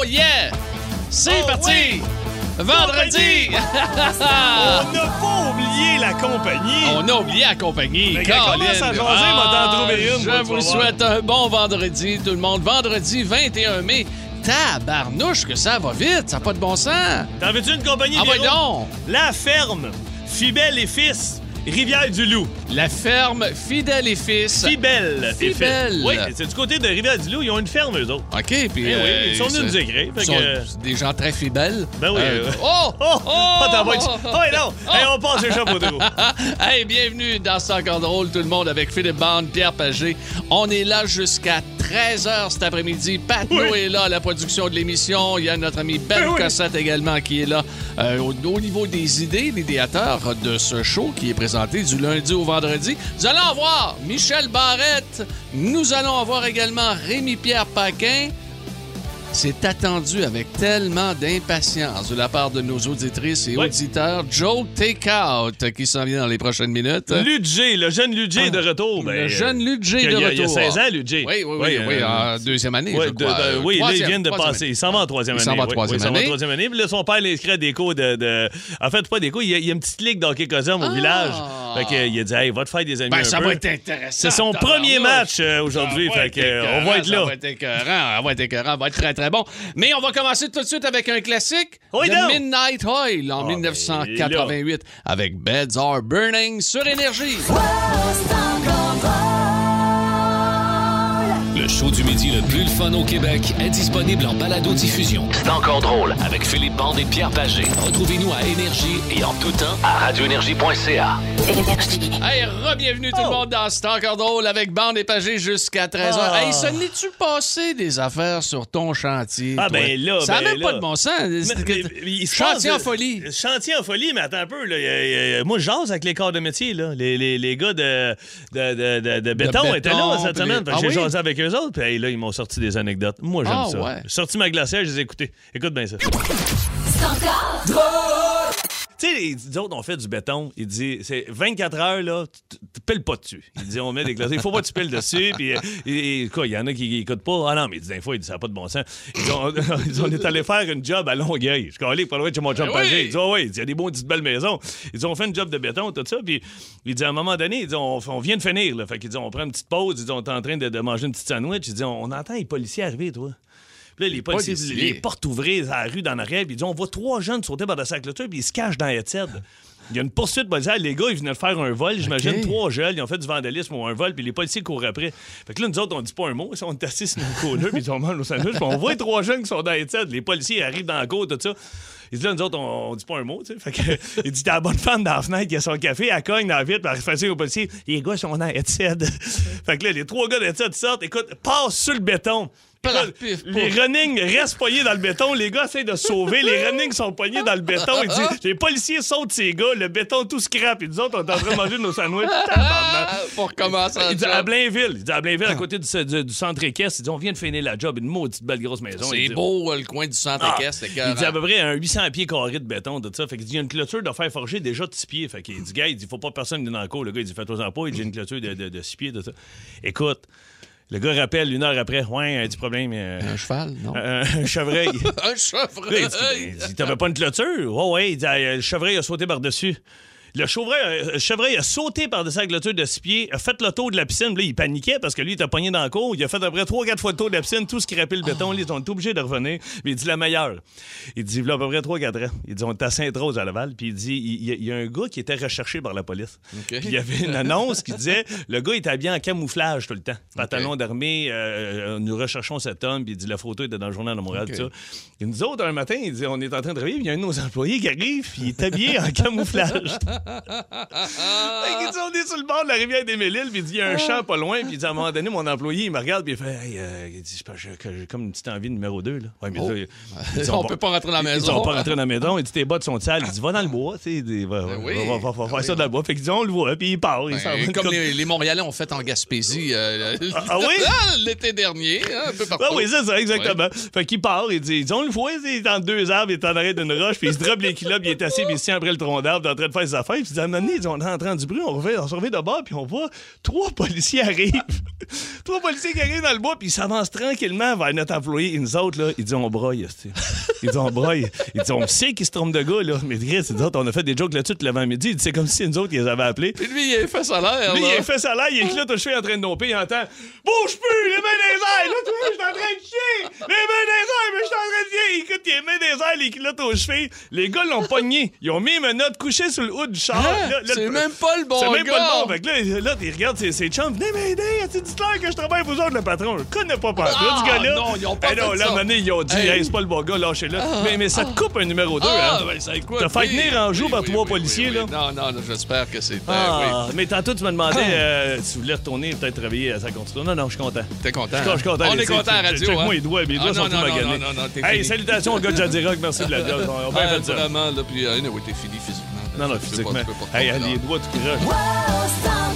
Oh yeah! C'est Oh, parti! oui! Vendredi! On n'a pas oublié la compagnie. On a oublié la compagnie. Commence à jaser, une, Je vous souhaite un bon vendredi, tout le monde. Vendredi 21 mai. Tabarnouche que ça va vite, ça n'a pas de bon sens. T'en veux-tu une compagnie, Ah, Véro? ouais, donc! La ferme, Fibel et Fils, Rivière-du-Loup. La ferme Fidèle et Fils. Fibel et Fils. Fibel. Oui, c'est du côté de Rivière-du-Loup. Ils ont une ferme, eux autres. OK, puis... Eh oui, euh, ils sont venus nous écrire, ils sont que- des gens très fidèles. Ben oui. Euh, euh, oh! Oh! Oh! t'en vas être- Oh, et non! Oh! Hey, on passe le chapeau de roue. hey, bienvenue dans C'est encore drôle, tout le monde, avec Philippe Bande, Pierre Pagé. On est là jusqu'à 13h cet après-midi. Pat Oui. est là à la production de l'émission. Il y a notre ami Ben Ben oui. Cossette également qui est là euh, au, au niveau des idées, l'idéateur de ce show qui est présenté du lundi au vendredi. Nous allons avoir Michel Barrette. Nous allons avoir également Rémi-Pierre Paquin. C'est attendu avec tellement d'impatience de la part de nos auditrices et auditeurs. Joe Takeout qui s'en vient dans les prochaines minutes. Ludger, le jeune Ludger est de retour. Ben, Le jeune Ludger il de il a- Il y a retour. 16 ans, Ludger. Oui, oui, oui, oui, euh, en deuxième année, ouais, je de- crois. de- oui, là, troisième- viennent de passer. année. Il s'en va en troisième Il année. s'en va en troisième oui, il s'en va en année. troisième année. Puis là, son père l'inscrit à des cours de, de- En fait, pas des cours, il y a, il y a une petite ligue d'hockey cosum au Ah! village. Fait que, il a dit, hey, va te faire des amis Ben, un ça peu. va être intéressant. C'est son premier match euh, aujourd'hui. Ça Fait on écœurant, va être Ça là. va être écœurant, ça va être écœurant, ça va être très, très bon. Mais on va commencer tout de suite avec un classique. Oui, The donc. Midnight Oil en Ah, 1988 avec Beds Are Burning sur Énergie. Show du midi le plus le fun au Québec est disponible en balado-diffusion. C'est encore drôle avec Philippe Bande et Pierre Pagé. Retrouvez-nous à Énergie et en tout temps à radioénergie.ca. Hey, re-bienvenue tout le monde dans C'est encore drôle avec Bande et Pagé jusqu'à 13h. Ah. Hey, ça l'es-tu passé des affaires sur ton chantier? Ah, toi? ben là, Ça n'a ben même là. pas de bon sens. Mais- mais- Chantier en folie. Chantier en folie, mais attends un peu. Là, Il y a- il y a- moi, je jase avec les corps de métier. Là. Les, les, les gars de, de, de, de- de béton béton, étaient là cette semaine. Ah J'ai oui? jasé avec eux autres. Puis hey, là, ils m'ont sorti des anecdotes. Moi, j'aime Ah, ça. ouais. J'ai sorti ma glacière, je les ai écoutés. Écoute bien ça. Tu sais, les autres ont fait du béton. Il dit, c'est 24 heures, là, tu piles pas dessus. Il dit, on met des glaciers. Il faut pas que tu piles dessus. Puis, et- et quoi, il y en a qui qui écoutent pas. Ah non, mais il dit, des fois, il dit, ça n'a pas de bon sens. Ils dit, on, ils on est allé faire une job à Longueuil. Je suis allé pas loin de chez mon chum Ben oui. Il dit, oh, oui, il dit, y a des bons petites belles maisons. Ils dit, on fait une job de béton, tout ça. Puis, il dit, à un moment donné, il dit, on, on vient de finir, là. Fait qu'il dit, on prend une petite pause. Il dit, on est en train de, de manger une petite sandwich. Il dit, on, on entend les policiers arriver, toi. Là, les policiers, policiers. les portes ouvrées dans la rue, dans l'arrière, puis ils disent on voit trois jeunes sauter par la clôture, puis ils se cachent dans la. Il y a une poursuite policière. Les gars, ils venaient de faire un vol. J'imagine trois jeunes. Ils ont fait du vandalisme ou un vol, puis les policiers courent après. Fait que là, nous autres, on dit pas un mot. On est assis sur nos couleurs, puis ils ont mangé nos sandwichs. puis on voit les trois jeunes qui sont dans Head. Les policiers arrivent dans la cour, tout ça. Ils disent là, nous autres, on, on dit pas un mot, tu sais. Fait que, il dit, t'as la bonne femme dans la fenêtre qui a son café, elle cogne dans la vitre, puis elle fait aux policiers. Les gars sont dans headset. fait que là, les trois gars de headset sortent, écoute, passent sur le béton. Pif, les running restent poignés dans le béton. Les gars essaient de sauver. Les running sont poignés dans le béton. Les policiers sautent ces gars. Le béton tout scrap. Et nous autres, on est en train de manger nos sandwichs. Pour commencer Il dit job. à Blainville, il dit à Blainville, à côté du, du- du centre équestre, il dit on vient de finir la job, une maudite belle grosse maison. C'est beau, le coin du centre ah, équestre. il dit à peu près un 800 pieds carrés de béton, tout ça. Fait qu'il dit, il y a une clôture de fer forgé déjà de 6 pieds. Fait qu'il dit, gars, il dit, faut pas personne venir dans le cours. Le gars, il dit, fais-toi-en pas. Il dit, une clôture de, de, de 6 pieds, tout ça. Écoute, le gars rappelle une heure après, ouais, un petit problème. euh, Un cheval, non? un, un chevreuil. un chevreuil! il dit, t'avais pas une clôture? Ouais, ouais. Il dit, le chevreuil a sauté par-dessus. Le chevreuil, euh, chevreuil a sauté par-dessus la clôture de six pieds, a fait le tour de la piscine. Là, il paniquait parce que lui, il était pogné dans le cours. Il a fait à peu près 3-4 fois le tour de la piscine, tout ce qui rappelle le béton. Là, ils ont été obligés de revenir. Mais il dit la meilleure. Il dit, a à peu près 3-4 ans. Il dit, on était à Sainte-Rose à Laval. Puis il dit, il y, a, il y a un gars qui était recherché par la police. Puis il y avait une annonce qui disait, le gars était habillé en camouflage tout le temps. Pantalon d'armée, euh, nous recherchons cet homme. Puis il dit, la photo était dans le journal de Montréal, OK. tout ça. Et nous autres, un matin, il dit, on est en train de travailler, puis il y a un de nos employés qui arrive, puis il est habillé en camouflage. Fait qu'il dit, on est sur le bord de la rivière des Méliles, puis il dit, il y a un champ pas loin, puis il dit, à un moment donné, mon employé, il me regarde, puis il fait, hey, euh, il dit, j'ai comme une petite envie de numéro 2, là. Ouais, mais Oh. là, il- il dit, On va- peut pas rentrer dans la Ils maison. sont pas rentrés dans la maison. Il dit tes bottes sont sales. Il dit va dans le bois. Tu sais, il dit, va, va, Ben oui. va- va- va faire Ben ça dans le bois. Fait qu'ils disent on le voit. Puis il part. il s'en Ben, va. comme les, les Montréalais ont fait en Gaspésie euh, Ah, ah oui? l'été dernier, hein, un peu partout. Ah oui, c'est ça, exactement. Fait qu'il part, il dit, il dit, on le voit, il est entre deux arbres, il est en arrêt d'une roche, puis il se drop les puis il est assis, puis il se tient après le tronc d'arbre, il est en train de faire ses affaires. affaire. Puis à un moment donné, ils dit, on entend du bruit, on, revient, revient de bord, puis on voit trois policiers arrivent. trois policiers qui arrivent dans le bois, puis ils s'avancent tranquillement vers notre employé. Et nous autres, là, ils disent, on broye. esti. Ils disent, on broye. Ils disent, on sait qu'ils se trompent de gars, là. Mais Chris, ils disent, on a fait des jokes là-dessus l'avant-midi. Il C'est comme si nous autres, ils les avaient appelés. Puis lui, il a fait ça l'air. Lui, là. il a fait là, il est là, je suis en train de domper, il entend Bouge plus, les mains des airs! Là, tu vois, je suis en train de chier! Les mains des airs, mais je suis en train de chier! Il écoute, les mains des airs, les culottes aux chevilles. Les gars l'ont pogné. Ils ont mis une note couchée sur le haut du char. Hein? C'est même pas le bon C'est même pas le bon. Fait que là, là, tu regardes ses, ses chums, venez m'aider, c'est du clair que je travaille pour vous autres, le patron. Je connais pas pas. Ah, là, ce gars-là. non, ils ont pas Eh non, fait là, ça. donné, ils ont dit, Hey. hey, c'est pas le bon gars, lâchez-le. mais, mais ça te coupe un numéro 2, Ah, hein. ben, ça écoute. T'as fait oui, tenir en joue oui, par oui, trois policiers, là. Non, non, non, j'espère que c'était. Ah, mais tantôt, tu me demandais euh, si vous voulez retourner, peut-être travailler à sa construction. Non, non, je suis content. T'es content? Je suis- content. On est content à radio. Check-moi hein? les doigts, mes Ah, doigts non, sont tout non, maganés. Hey, salutations au gars de Jadirock, merci de la job. On a bien Ah, ça. Vraiment, là, puis euh, t'es fini physiquement. Non, non, Tu peux pas- physiquement. Hey, retourner les là. doigts tout croche.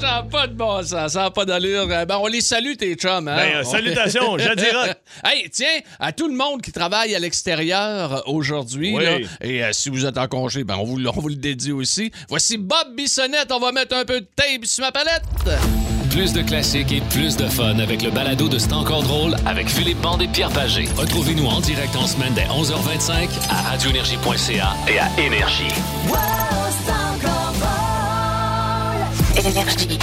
Ça n'a pas de bon sens, ça n'a pas d'allure. Euh, Ben, on les salue, tes chums. Hein? Ben, euh, On- salutations, Jadirock. hey, tiens, à tout le monde qui travaille à l'extérieur euh, aujourd'hui, Oui. là, et euh, si vous êtes en congé, ben, on, vous, le- on vous le dédie aussi. Voici Bob Bissonnette, on va mettre un peu de tape sur ma palette. Plus de classiques et plus de fun avec le balado de C'est encore drôle avec Philippe Bande et Pierre Pagé. Retrouvez-nous en direct en semaine dès 11h25 à radioénergie.ca et à Énergie. Énergie.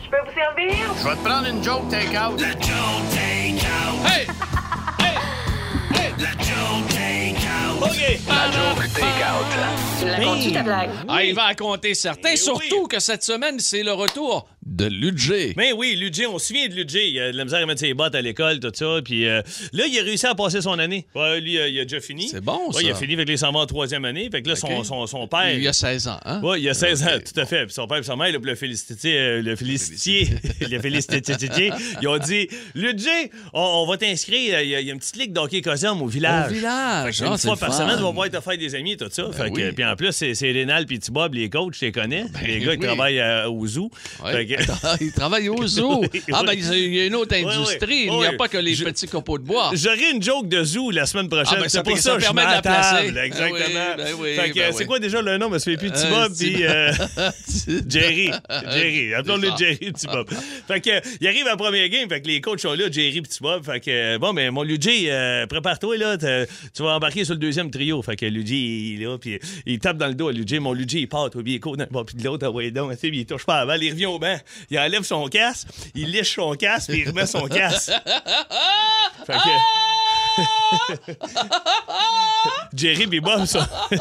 Je peux vous servir? Je vais te prendre une joke take-out. Hey! Ta blague? Ah, il va en compter certains, Eh surtout oui. que cette semaine, c'est le retour de Ludger. Mais oui, Ludger, on se souvient de Ludger. Il a de la misère à mettre ses bottes à l'école, tout ça. Puis euh, là, il a réussi à passer son année. Ouais, lui, euh, il a déjà fini. C'est bon, Ouais, il a ça. fini avec les 100 en troisième année. Fait que là, son, OK. son, son père. Il a 16 ans, hein? Oui, il a 16 ans, tout à fait. Puis son père et sa mère, le féliciter, euh, le féliciter, le féliciter, ils ont dit Ludger, on, on va t'inscrire. Il y, a, il y a une petite ligue d'hockey cosum au village. Au village. Ah, une fois par semaine, tu vas pouvoir te faire des amis, tout ça. fait que, oui. Puis en plus, c'est Rénal puis Bob, les coachs, je les connais. les gars qui oui. travaillent euh, au zoo. Ouais. Fait que- Attends, il travaille au zoo. Oui, Ah, ben, il y a une autre industrie. Il n'y a pas que les petits copeaux de bois. J'aurai une joke de zoo la semaine prochaine. Ah, ben, c'est pour ça, que je la placer. Exactement. C'est quoi déjà le nom? Me souviens plus. Petit Bob petit- puis euh, Jerry. Jerry. Appelons-le. Jerry, Petit Bob. fait que, il arrive à la première game. Fait que les coachs sont là, Jerry, Petit Bob. Fait que, bon, mais mon Luigi, euh, prépare-toi, là. Tu vas embarquer sur le deuxième trio. Fait que Luigi, il est là, puis il tape dans le dos à Luigi. Mon Luigi, il part, toi, puis il court bas, puis de l'autre, ah ouais, donc, puis il touche pas balle. Il revient au banc. Il enlève son casque, il lèche son casque, puis il remet son casque. fait que. Jerry et Bob, ça.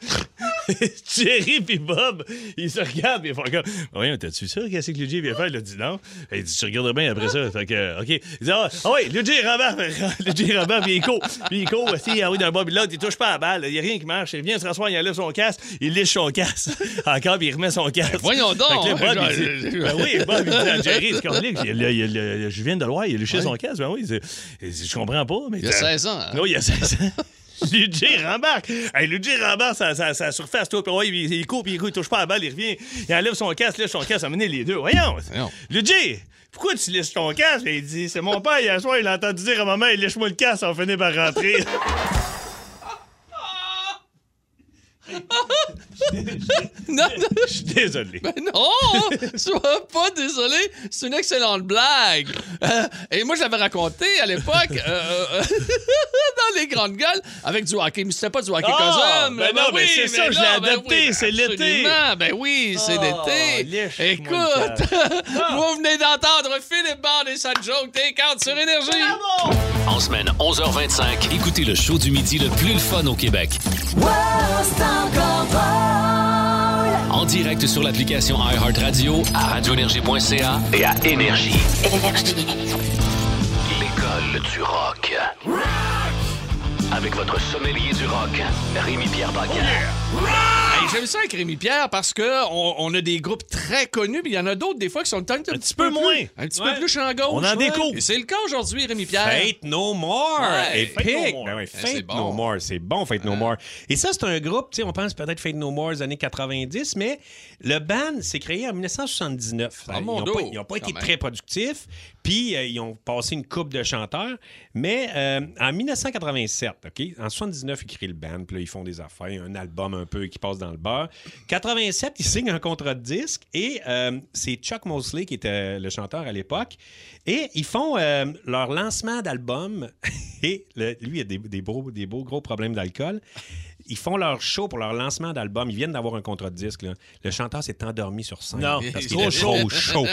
Jerry puis Bob, ils se regardent et ils font comme Voyons, t'as-tu ça? Qu'est-ce que Luigi vient faire? Il a dit non. Il dit Tu regarderas bien après ça. Fait que, OK. Il dit Ah, ah oui, Luigi rembarque. Luigi rembarque, puis il court. Puis il court aussi. Ah oui, d'un Bob de l'autre, il touche pas à la balle. Il n'y a rien qui marche. Il vient se rasseoir, il enlève son casque, il liche son casque. Encore, puis il remet son casque. voyons donc, Fait que là, Bob, hein, il dit, ben oui, Bob, il dit à Jerry, c'est comme je viens de le voir, il a liché son casque. Ben oui, il dit, je comprends pas. Mais Il y a 16 ans. hein? non, il y a 16 ans. Luigi rembarque. Hey, Luigi rembarque sa, sa, sa surface, toi. Puis ouais, il, il court, puis il, il touche pas à la balle, il revient. Il enlève son casque, lèche son casque, amener les deux. Voyons. Voyons. Luigi, pourquoi tu laisses ton casque? Il dit, c'est mon père, hier soir, il a entendu dire à maman, il lèche-moi le casque, on finit par rentrer. Non, non, Je suis désolé. ben non! Sois pas désolé, c'est une excellente blague. Euh, et moi, j'avais raconté à l'époque, euh, euh, dans les grandes gueules, avec du hockey. Mais c'était pas du hockey Ah, cosum. ben non, mais c'est ça, je l'ai ben adapté, oui, ben c'est l'été. Ben oui, c'est Oh, l'été. Écoute, vous venez d'entendre Philippe Band et sa joke out sur Énergie. En semaine 11h25, écoutez le show du midi le plus le fun au Québec. En direct sur l'application iHeartRadio, à radioénergie.ca et à Énergie. Énergie. L'école du rock. Avec votre sommelier du rock, Rémi-Pierre Paquin. Hey, J'aime ça avec Rémi Pierre parce que on, on a des groupes très connus, mais il y en a d'autres des fois qui sont un, petit, petit peu moins. Un petit Ouais. peu plus champ gauche. On en ouais. découvre. Et c'est le cas aujourd'hui, Rémi Pierre. Fate No More! Ouais, Epic! Fate No More. Ben Eh, Fate c'est bon. No More, c'est bon, Fate No More. Et ça, c'est un groupe, tu sais, on pense peut-être Fate No More des années 90, mais le band s'est créé en 1979. Ah, ils n'ont pas, ils ont pas quand été même. très productifs, puis euh, ils ont passé une coupe de chanteurs, mais euh, en 1987, OK, en 79, ils créent le band, puis là, ils font des affaires, un album un peu qui passe dans le beurre. 87, ils signent un contrat de disque, et euh, c'est Chuck Mosley qui était le chanteur à l'époque, et ils font euh, leur lancement d'album, et lui, a des, des beaux gros problèmes d'alcool. Ils font leur show pour leur lancement d'album. Ils viennent d'avoir un contrat de disque. là. Le chanteur s'est endormi sur scène. Non, parce il qu'il était trop chaud.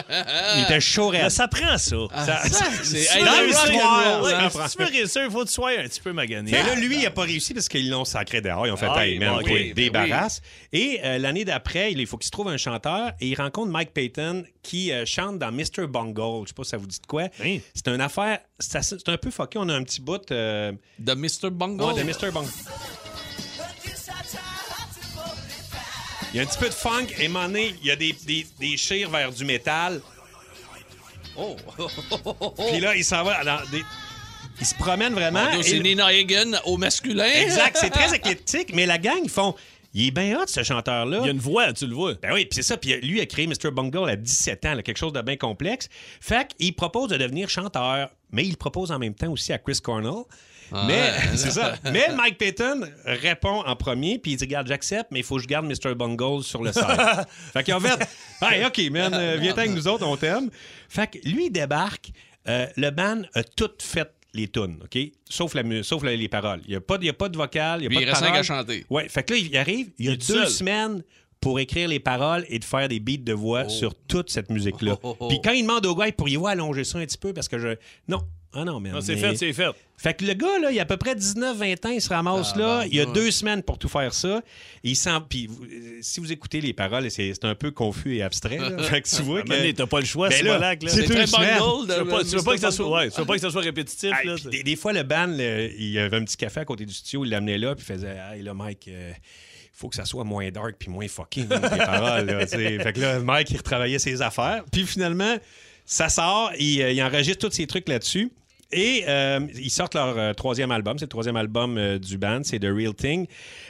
Il était chaud raide. ça prend ça. Ça- ça, ça- c'est- dans Ouais, si tu veux réussir, il faut que tu sois un petit peu magané. Mais là, lui, il n'a pas réussi parce qu'ils l'ont sacré dehors. Ils ont fait Ah, Hey, man, toi, oui, ben débarrasse. Et euh, l'année d'après, il faut qu'il se trouve un chanteur et il rencontre Mike Payton qui euh, chante dans Mr. Bungle. Je sais pas si ça vous dit de quoi. Oui. C'est une affaire. C'est un peu fucké. On a un petit bout euh, De Mr. Bungle? ouais, de Mr. Bungle. Il y a un petit peu de funk et donné, il y a des, des, des chires vers du métal. Oh. Puis là, il s'en va dans des. Il se promène vraiment. Et c'est le- Nina Hagen au masculin. Exact, c'est très éclectique, mais la gang, ils font. Il est bien hot, ce chanteur-là. Il y a une voix, tu le vois. Ben oui, puis c'est ça. Puis lui a créé Mr. Bungle à 17 ans, là, quelque chose de bien complexe. Fait qu'il propose de devenir chanteur, mais il propose en même temps aussi à Chris Cornell. Mais c'est ça. Mais Mike Payton répond en premier, puis il dit Regarde, j'accepte, mais il faut que je garde Mr. Bungle sur le site. fait ont fait Hey, OK, man, euh, viens avec nous autres, on t'aime. Fait que lui, il débarque. Euh, le band a tout fait les tunes, OK? Sauf, la, mu- sauf la- les paroles. Il n'y a, pas il y a pas de vocal, il n'y a il pas reste de paroles. qu'à chanter. Ouais, fait que là, il arrive, il y a Il deux seul. semaines pour écrire les paroles et de faire des beats de voix sur toute cette musique-là. Oh, oh, oh. Puis quand il demande au gars, pourriez-vous allonger ça un petit peu? Parce que je. Non. Ah non, mais. Non, c'est fait, c'est fait. Fait que le gars, là, il a à peu près 19-20 ans, il se ramasse Ah, là. bon, il y a ouais. deux semaines pour tout faire ça. Il sent. Puis euh, si vous écoutez les paroles, c'est c'est un peu confus et abstrait. là. fait que tu vois que. Mais t'as pas le choix, Ben c'est là, là. c'est très. Bungle. Tu veux pas, tu veux pas que ça soit, ouais, tu veux pas que ça soit répétitif. Ah, là, des, des fois, le band, le- il y avait un petit café à côté du studio, il l'amenait là, puis il faisait Hey là, Mike, il faut que ça soit moins dark puis moins fucking, tes paroles. Là, fait que là, Mike, il retravaillait ses affaires. Puis finalement, ça sort, il, euh, il enregistre tous ses trucs là-dessus. Et euh, ils sortent leur euh, troisième album. C'est le troisième album euh, du band, c'est The Real Thing.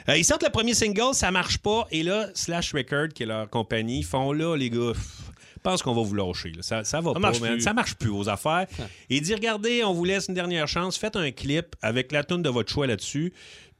Ils sortent le premier single, ça marche pas. Et là, Slash Record, qui est leur compagnie, font là, les gars, pff, je pense qu'on va vous lâcher. là. Ça, ça va pas, marche man. plus. Ça marche plus aux affaires. Et il dit regardez, on vous laisse une dernière chance, faites un clip avec la tune de votre choix là-dessus.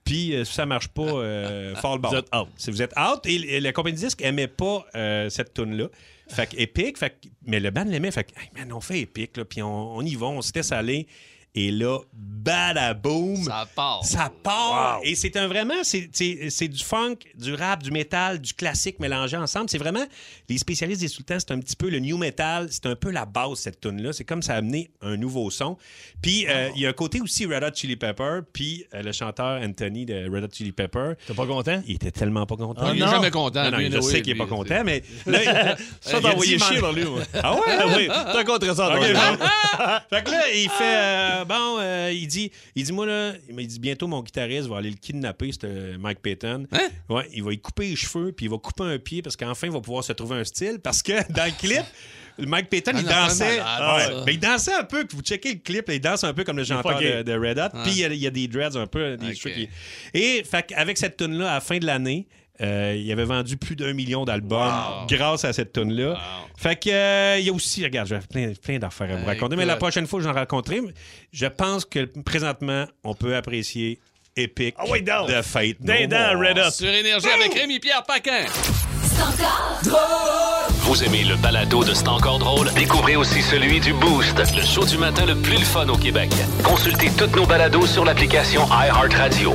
Puis euh, si ça marche pas, euh, fall ball. Vous êtes out. Si vous êtes out, et, et la compagnie de disque aimait pas euh, cette tune là Fait que Epic, fait que- mais le band l'aimait. Fait que, hey, man, on fait Epic, là, puis on, on y va, on laisse aller. Et là, badaboum! Ça part. Ça part! Et c'est un vraiment, c'est- c'est c'est du funk, du rap, du métal, du classique mélangé ensemble. C'est vraiment, les spécialistes des sultans, c'est un petit peu le new metal, c'est un peu la base, cette tune-là. C'est comme ça a amené un nouveau son. Puis euh, il y a un côté aussi Red Hot Chili Pepper, puis euh, le chanteur Anthony de Red Hot Chili Pepper, T'es pas content? il était tellement pas content. Ah, Il est non. jamais content. Non, non, lui, je oui, sais qu'il est pas content, mais là, il- Ça dit, chier dans lui, moi. Ah ouais? Ah oui, t'as contre ça. Ok, dans lui. bon. fait que là, il fait euh, bon, euh, il dit, il dit moi là, il m'a dit bientôt mon guitariste va aller le kidnapper, c'est euh, Mike Payton. Hein? Ouais, il va y couper les cheveux puis il va couper un pied parce qu'enfin il va pouvoir se trouver un style parce que dans le clip. le Mike Payton, Ah, il dansait. malade, ouais. ça. Mais il dansait un peu. Vous checkez le clip, là, il danse un peu comme le chanteur de, de Red Hot. Puis il y, a- il y a des dreads un peu. Des Ok. cheveux qui- Et fait avec cette tune là à la fin de l'année, euh, il avait vendu plus d'un million d'albums grâce à cette tune là Fait que euh, il y a aussi, regarde, j'ai plein, plein d'affaires à vous Euh, raconter, mais la prochaine fois que j'en rencontrerai, je pense que présentement, on peut apprécier Epic Ah ouais, donc. de Dindin, More. Red Hot. Sur Énergie avec Rémi-Pierre Paquin. Vous aimez le balado de C'est encore drôle? Découvrez aussi celui du Boost, le show du matin le plus le fun au Québec. Consultez toutes nos balados sur l'application iHeartRadio.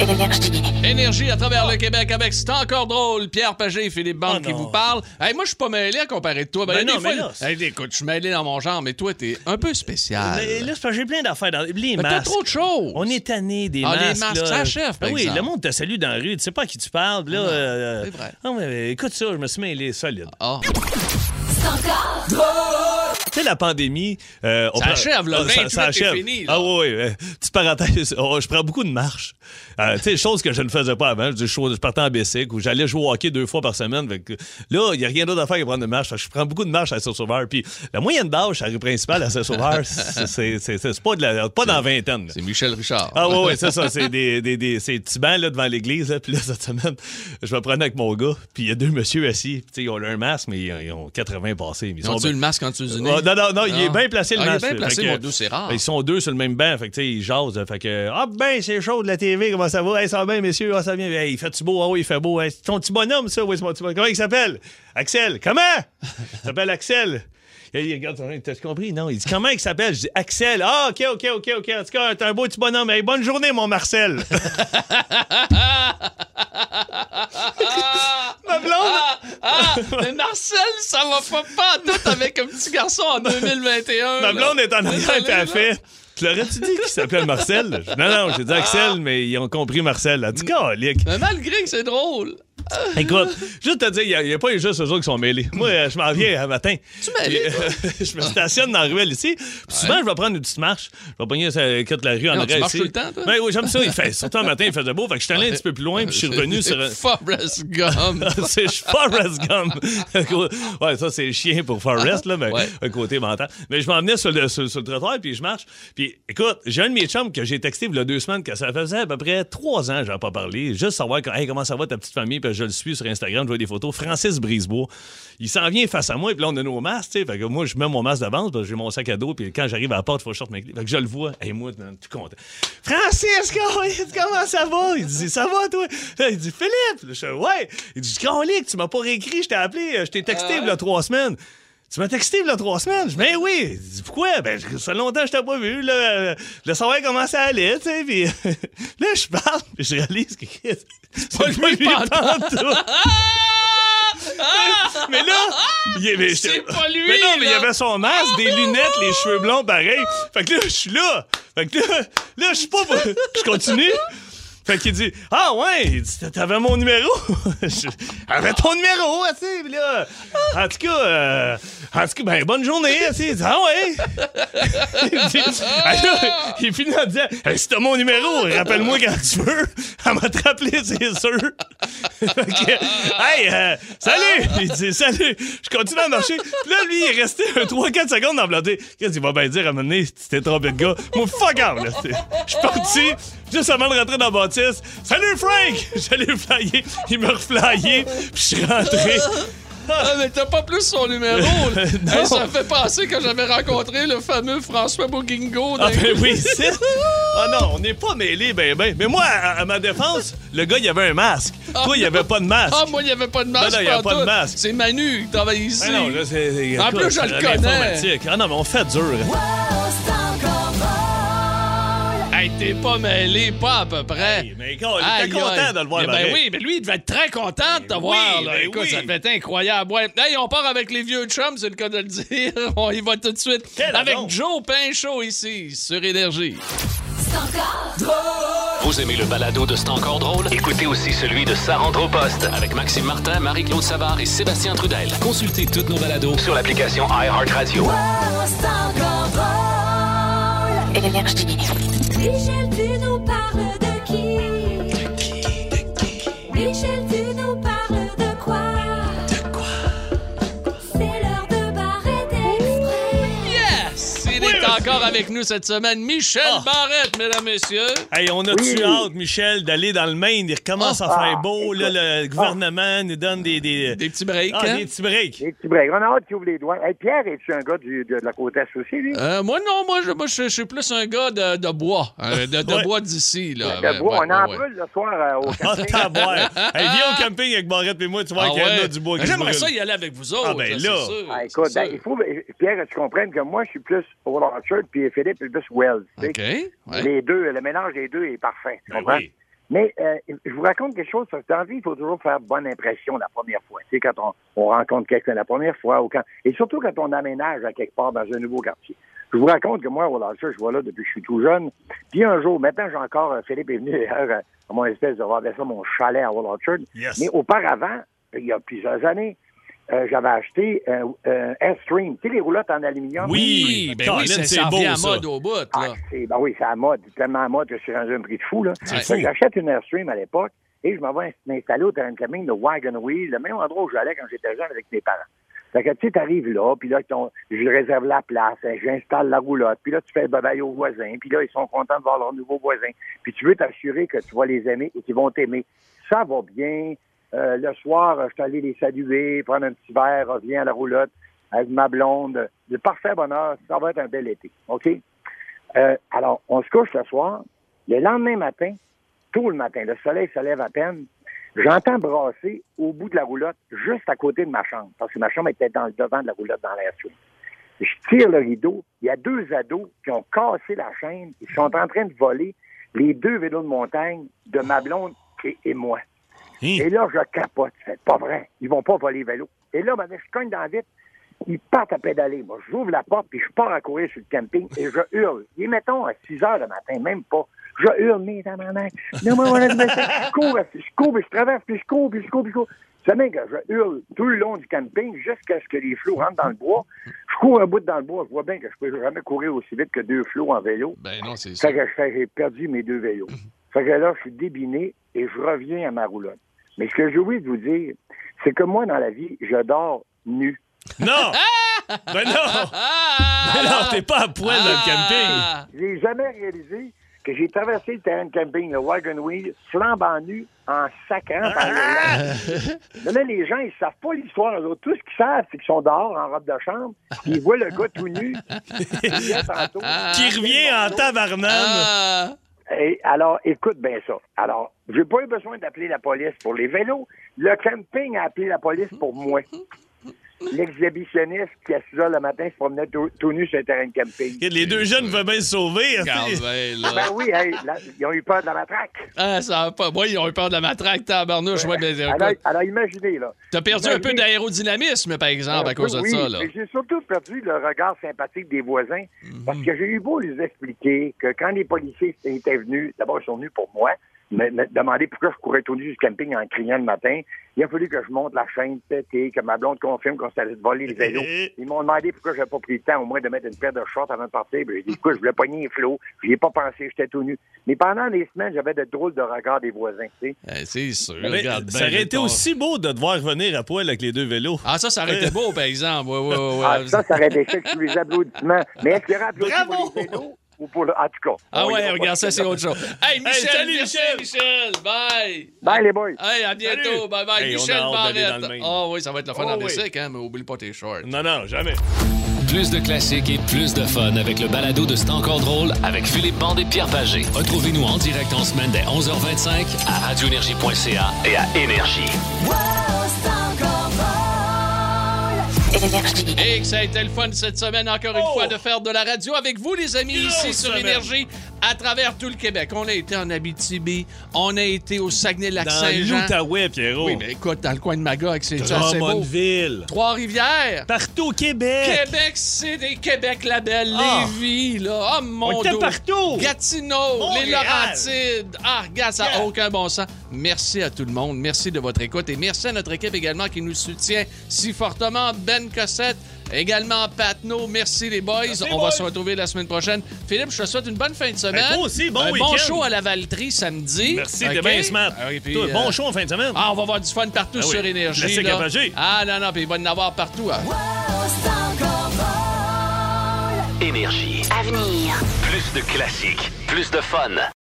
Énergie. Énergie à travers le Québec avec C'est encore drôle. Pierre Pagé et Philippe Bande Oh qui non. vous parlent. Hey, moi, je suis pas mêlé à comparer de toi. Ben, Ben non, des mais là, c'est- Hey, écoute, je suis mêlé dans mon genre, mais toi, t'es un peu spécial. Mais Là, c'est parce que j'ai plein d'affaires dans les Mais t'as masques. trop de choses. On est tanné des Ah, les masques. masques, ça achève, par Ah oui, exemple. le monde te salue dans la rue. Tu sais pas à qui tu parles. Là, Non, euh, c'est vrai. Ah, mais écoute ça, je me suis mêlé solide. Ah. Tu sais, la pandémie. euh, on Ça prend- achève, là. Ah, 28 ça est achève. fini, là. Ah oui, oui. petite parenthèse. oh, je prends beaucoup de marches. Euh, tu sais, chose que je ne faisais pas avant. Je, je partais en bicycle ou j'allais jouer au hockey deux fois par semaine. Fait que là, il n'y a rien d'autre à faire que prendre de marche. Fait que je prends beaucoup de marches à Saint-Sauveur. Puis la moyenne d'âge à la rue principale à Saint-Sauveur, c'est- pas, de la, pas dans la vingtaine. C'est Michel Richard. Ah ouais, ouais, c'est ça. C'est des, des, des, petits bancs là, devant l'église. Puis là, cette semaine, je me prenais avec mon gars. Puis il y a deux messieurs assis. Tu sais, ils ont un masque, mais ils, ont 80 passés. Ils ont-tu le masque en dessous non, non, non, il est bien placé le Ah, il est bien placé, mon dos, c'est rare. Ils sont deux sur le même banc. Fait que, tu sais, ils jasent. Fait que, ah, ben, c'est chaud de la TV. Comment ça va? Hey, ça va bien, messieurs? Ah, ça va bien. Hey, il fait-tu beau? Ah, oui, il fait beau. Hey, c'est ton petit bonhomme, ça? Oui, c'est mon petit bonhomme. Comment il s'appelle? Axel. Comment? Il s'appelle Axel. Il regarde, t'as compris? Non, il dit comment il s'appelle? Je dis Axel. Ah, OK, OK, OK, OK. En tout cas, t'es un beau petit bonhomme. Hey, bonne journée, mon Marcel. Ma blonde, Ah, mais Marcel, ça va pas, pas tout avec un petit garçon en 2021. Ma là. blonde est en arrière elle là. fait. Tu l'aurais-tu dit qu'il s'appelait Marcel? Non, non, j'ai dit Axel, mais ils ont compris Marcel. Elle dit, calique. Mais malgré que c'est drôle. Écoute, juste te dire, il n'y a, pas juste eux autres qui sont mêlés. Moi, euh, je m'en viens un matin. Tu euh, je me stationne dans la ruelle ici. Puis souvent, je vais prendre une petite marche. Je vais pogner ça, quitte la rue en arrière marches ici. tout le temps, toi? Ben oui, j'aime ça. Il fait, surtout le matin, il faisait beau. Fait que je suis allé un petit peu plus loin, puis je suis revenu sur un. Forrest Gump. c'est Forrest Gump. ouais, ça, c'est chien pour Forrest, là, mais Ouais. un côté mental. Mais je m'en venais sur le, sur, sur le trottoir, puis je marche. Puis écoute, j'ai un de mes chums que j'ai texté il y a deux semaines, que ça faisait à peu près trois ans, j'avais pas parlé. Juste savoir hey, comment ça va ta petite famille, puis je le suis sur Instagram, je vois des photos. Francis Brisebois, il s'en vient face à moi, puis là, on a nos masques, tu sais. Fait que moi, je mets mon masque d'avance, j'ai mon sac à dos, puis quand j'arrive à la porte, il faut que je sorte mes clés. Fait que je le vois, et moi, tout content. Francis, comment, comment ça va? Il dit, ça va, toi? Il dit, Philippe! Je dis, ouais. Il dit, Calique, tu m'as pas réécrit, je t'ai appelé, euh, je t'ai texté il y a trois semaines. Tu m'as texté il y a trois semaines? Je dis, ben oui. Il pourquoi? Ben, ça fait longtemps que je t'ai pas vu, là. Je voulais savoir comment ça allait, tu sais. Puis là, je parle, puis je réalise que c'est pas lui, pantoute. Mais là, il C'est pas lui, Mais non, mais il là. avait son masque, des lunettes, les cheveux blonds pareil. Fait que là, je suis là. Fait que là, là, je suis pas. Je continue. Fait qu'il dit Ah ouais, t'avais mon numéro? J'avais ton numéro, tu là, en tout cas, euh, en tout cas, ben, bonne journée, tu Ah ouais. il, dit, Ah il finit en disant Hey, si t'as mon numéro, rappelle-moi quand tu veux. Elle m'a te c'est sûr. Hey, euh, salut! Il dit salut! Je continue à marcher. Puis là, lui, il est resté un 3-4 secondes dans le. Qu'est-ce qu'il va bien dire à un moment donné, tu t'es trompé de gars? Moi, fuck off! là. Je suis parti, juste avant de rentrer dans la bâtisse. Salut, Frank! J'allais le flyer. Il m'a reflyé, puis je suis rentré. Ah, mais t'as pas plus son numéro. là. Non. Hey, ça me fait penser que j'avais rencontré le fameux François Bouguingo. Ah ben oui, c'est... Ah non, on n'est pas mêlés, ben ben. Mais moi, à, à ma défense, le gars, il avait un masque. Toi, il n'y avait pas de masque. Ah, moi, il n'y avait pas de masque. Non, non, il y avait pas de masque. C'est Manu qui travaille ici. Ah non, là, c'est... En plus, je le connais. Ah non, mais on fait dur. Hey, t'es pas mêlé, pas à peu près. Hey, mais gars, il était content de le voir. Eh Ben pareil. oui, mais lui, il devait être très content de te Ben voir. oui, là. ben Écoute, oui. ça devait être incroyable. Ouais. Hey, on part avec les vieux chums, c'est le cas de le dire. On y va tout de suite Quel avec. Joe Pinchot ici, sur Énergie. Vous aimez le balado de C'est encore drôle? Écoutez aussi celui de Sa rentre au poste avec Maxime Martin, Marie-Claude Savard et Sébastien Trudel. Consultez toutes nos balados sur l'application iHeartRadio. Énergie. Michel, tu nous parles encore avec nous cette semaine, Michel Ah. Barrette, mesdames, messieurs. Hey, on a-tu hâte, Michel, d'aller dans le Maine? Il recommence à faire beau. Là, le gouvernement nous donne des... Des, Des petits breaks, ah, hein? des petits breaks. Les petits breaks. On a hâte qu'il ouvre les doigts. Hey, Pierre, es-tu un gars du- de, de la côte Est aussi, lui? Euh, moi, non, moi, je, moi, je, je suis plus un gars de, de bois. euh, de de Ouais. bois d'ici, là. De Ben, bois. ouais, on en ouais, ouais. brûle le soir euh, au Ah, camping. taboire. Hey, viens au camping avec Barrette et moi, tu vois Ah qu'il y en a du bois J'aimerais ça y aller avec vous autres. Ah, ben là. Ah, écoute, ben, il faut, Pierre, tu comprennes que moi, je suis plus Puis Philippe est plus Wells. OK. ouais. Les deux, le mélange des deux est parfait. Tu Ben comprends? oui. Mais euh, je vous raconte quelque chose. parce que Dans la vie, il faut toujours faire bonne impression la première fois. Tu sais, quand on, on rencontre quelqu'un la première fois, ou quand, et surtout quand on aménage à quelque part dans un nouveau quartier. Je vous raconte que moi, au Orchard, je vois là depuis que je suis tout jeune. Puis un jour, maintenant, j'ai encore, euh, Philippe est venu d'ailleurs à mon espèce de voir ça, mon chalet à Wall Orchard. Yes. Mais auparavant, il y a plusieurs années, euh, j'avais acheté un un Airstream. Tu sais, les roulottes en aluminium? Oui, ben oui, c'est beau, à ça. mode au bout. Ah, Là. c'est, ben oui, c'est à mode. C'est tellement à mode que je suis rendu un prix de fou, là. J'achète une Airstream à l'époque et je m'en vais m'installer au terrain de camping de Wagon Wheel, le même endroit où j'allais quand j'étais jeune avec mes parents. Fait que, tu sais, t'arrives là, puis là, ton- je réserve la place, hein, j'installe la roulotte, puis là, tu fais le babaille aux voisins, puis là, ils sont contents de voir leurs nouveaux voisins. Puis tu veux t'assurer que tu vas les aimer et qu'ils vont t'aimer. Ça va bien. Euh, le soir, je suis allé les saluer, prendre un petit verre, reviens à la roulotte avec ma blonde. Le parfait bonheur, ça va être un bel été. OK? Euh, alors, on se couche ce soir. Le lendemain matin, tôt le matin, le soleil se lève à peine. J'entends brasser au bout de la roulotte, juste à côté de ma chambre, parce que ma chambre était dans le devant de la roulotte dans l'air. Je tire le rideau. Il y a deux ados qui ont cassé la chaîne. Ils sont en train de voler les deux vélos de montagne de ma blonde et moi. Hein? Et là, je capote. C'est pas vrai. Ils vont pas voler les vélos. Et là, ben, je cogne dans la vitre. Ils partent à pédaler. Moi, j'ouvre la porte, puis je pars à courir sur le camping et je hurle. Est, mettons, à 6 heures le matin, même pas. Je hurle, mais dans ma main. Non, moi, voilà, je cours, je cours, je traverse, puis je cours, puis je cours, puis je cours. C'est même que je hurle tout le long du camping jusqu'à ce que les flots rentrent dans le bois. Je cours un bout dans le bois. Je vois bien que je peux jamais courir aussi vite que deux flots en vélo. Ben non, c'est ça. Fait que j'ai perdu mes deux vélos. Fait que là, je suis débiné et je reviens à ma roulotte. Mais ce que j'ai oublié de vous dire, c'est que moi, dans la vie, je dors nu. Non! ben non! Ah! Ben non, t'es pas à poil dans le camping. Ah! J'ai jamais réalisé que j'ai traversé le terrain de camping, le Wagon Wheel, flambant nu, en sacrant par le Mais là, les gens, ils savent pas l'histoire. Tout ce qu'ils savent, c'est qu'ils sont dehors en robe de chambre. Ils voient le gars tout nu. Vient tantôt. Qui revient en tabarnane. Et alors, écoute bien ça. Alors, j'ai pas eu besoin d'appeler la police pour les vélos. Le camping a appelé la police pour moi. L'exhibitionniste qui, à 6 heures le matin, se promenait tout, tout nu sur un terrain de camping. Les deux jeunes veulent bien se sauver. Hein. là. Ben oui, hey, là, ils ont eu peur de la matraque. Ah, ça va pas. Moi, ils ont eu peur de la matraque, tabarnouche. Ouais, ben, Alors, alors imaginez, là. T'as perdu un peu d'aérodynamisme, par exemple, à cause de ça, là. mais j'ai surtout perdu le regard sympathique des voisins Mhm. parce que j'ai eu beau les expliquer que quand les policiers étaient venus, d'abord ils sont venus pour moi, me, me demander pourquoi je courais tout nu du camping en criant le matin. Il a fallu que je monte la chaîne pétée, que ma blonde confirme qu'on s'allait voler le vélo. Ils m'ont demandé pourquoi j'avais pas pris le temps au moins de mettre une paire de shorts avant de partir. Ben, J'ai dit, écoute, je voulais pogner les flots. J'y ai pas pensé, j'étais tout nu. Mais pendant des semaines, j'avais de drôles de regards des voisins, tu sais. Eh, c'est sûr. Mais regarde ça aurait été ton- aussi beau de te voir revenir à poil avec les deux vélos. Ah, ça, ça aurait été beau, par exemple. Ouais, ouais, ouais. Ah, ça, ça aurait été sur les applaudissements. Mais est-ce qu'il y aurait applaudi Bravo! pour les vélos? Ou pour le... En tout cas. Ah ouais, pas regarde, ça, c'est autre chose. Hey, Michel, salut, merci, Michel. Michel. Bye. Bye, les boys. Hey, à bientôt. Salut. Bye bye. Hey, Michel Barrette. Ah oui, ça va être le fun Oh en oui. Hein, mais oublie pas tes shorts. Non, non, jamais. Plus de classiques et plus de fun avec le balado de C'est encore drôle avec Philippe Bande et Pierre Pagé. Retrouvez-nous en direct en semaine dès 11h25 à radioénergie.ca et à Énergie. Énergie. Et que ça a été le fun cette semaine, encore une Oh! fois, de faire de la radio avec vous, les amis, ici sur semaine. Énergie, à travers tout le Québec. On a été en Abitibi, on a été au Dans Saguenay-Lac-Saint-Jean. l'Outaouais, Pierrot. Oui, mais écoute, dans le coin de Magog, c'est assez beau. Trois-Rivières. Partout au Québec. Québec, c'est des Québec la belle, Ah. Lévis, là. Oh mon On était Dieu. partout. Gatineau, Montréal. les Laurentides. Ah, regarde, ça n'a Yeah. aucun bon sens. Merci à tout le monde. Merci de votre écoute et merci à notre équipe également qui nous soutient si fortement. Ben Cossette, également Patno. Merci les boys. Merci, On va se retrouver la semaine prochaine. Philippe, je te souhaite une bonne fin de semaine. Ben, toi aussi, bon Un bon show à la Valtrie samedi. Merci, OK? t'es bien smart. Ah oui, puis, Toi, euh, bon show en fin de semaine. Ah, on va avoir du fun partout Ah oui. sur Énergie. Là. à Pagé. Ah non, non, puis il va y en avoir partout. hein. Énergie. Avenir. Plus de classiques, plus de fun.